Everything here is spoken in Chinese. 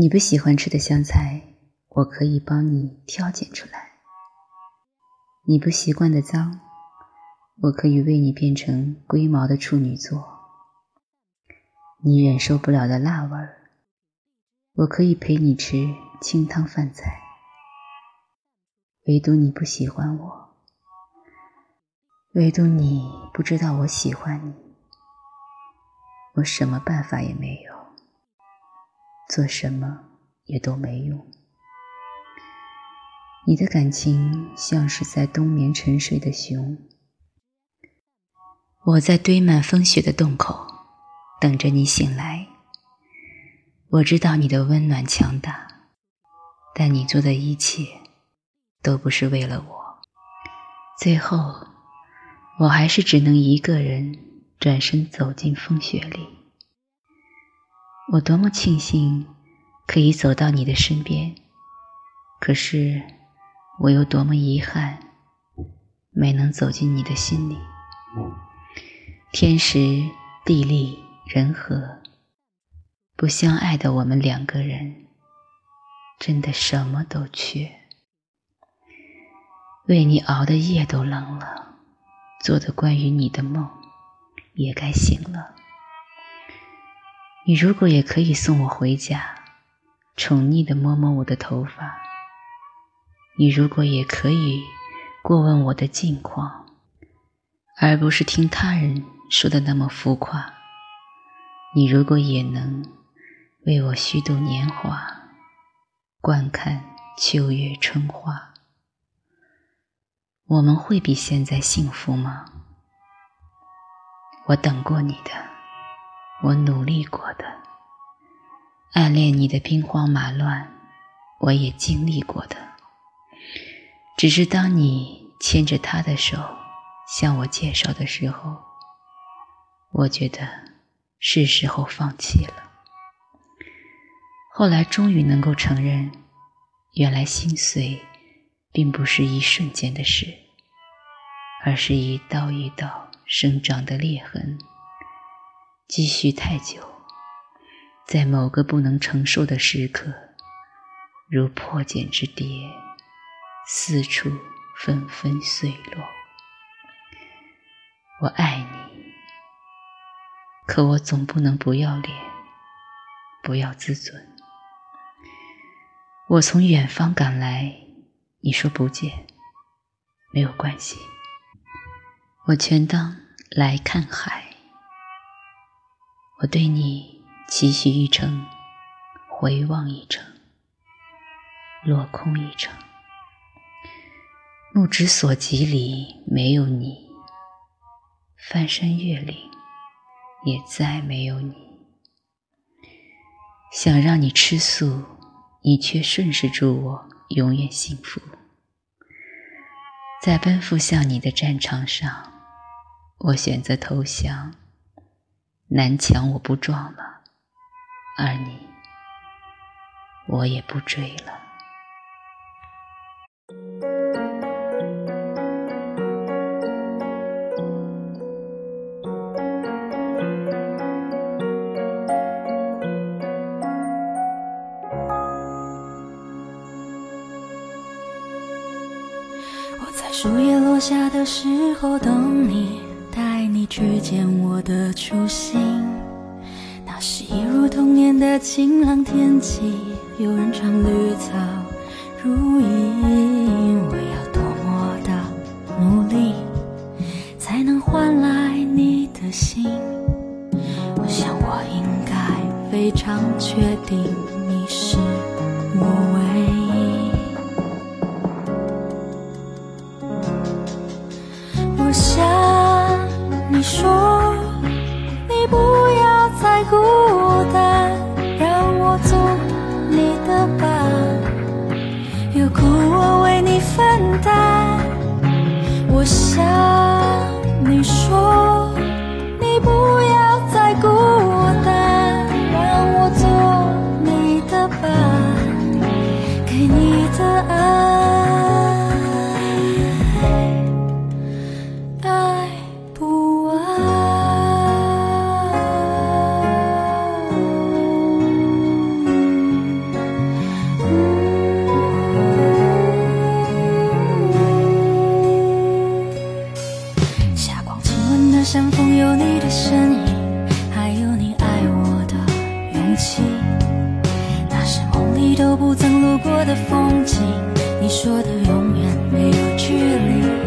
你不喜欢吃的香菜，我可以帮你挑拣出来；你不习惯的脏，我可以为你变成龟毛的处女座；你忍受不了的辣味儿，我可以陪你吃清汤饭菜。唯独你不喜欢我，唯独你不知道我喜欢你，我什么办法也没有。做什么也都没用。你的感情像是在冬眠沉睡的熊，我在堆满风雪的洞口等着你醒来。我知道你的温暖强大，但你做的一切都不是为了我。最后，我还是只能一个人转身走进风雪里。我多么庆幸可以走到你的身边，可是我又多么遗憾没能走进你的心里。天时地利人和，不相爱的我们两个人，真的什么都缺。为你熬的夜都冷了，做的关于你的梦也该醒了。你如果也可以送我回家，宠溺的摸摸我的头发；你如果也可以过问我的近况，而不是听他人说的那么浮夸；你如果也能为我虚度年华，观看秋月春花，我们会比现在幸福吗？我等过你的。我努力过的，暗恋你的兵荒马乱，我也经历过的。只是当你牵着他的手向我介绍的时候，我觉得是时候放弃了。后来终于能够承认，原来心碎并不是一瞬间的事，而是一道一道生长的裂痕。积蓄太久，在某个不能承受的时刻，如破茧之蝶，四处纷纷碎落。我爱你，可我总不能不要脸，不要自尊。我从远方赶来，你说不见，没有关系，我全当来看海。我对你期许一程，回望一程，落空一程。目之所及里没有你，翻山越岭也再没有你。想让你吃素，你却顺势祝我永远幸福。在奔赴向你的战场上，我选择投降。南墙我不撞了，而你，我也不追了。我在树叶落下的时候等你。带你去见我的初心，那是一如童年的晴朗天气。有人唱绿草如茵，我要多么的努力，才能换来你的心？我想我应该非常确定你是我说你不要再孤单，让我做你的伴，有苦我为你分担。我想有你的身影，还有你爱我的勇气。那是梦里都不曾路过的风景，你说的永远没有距离。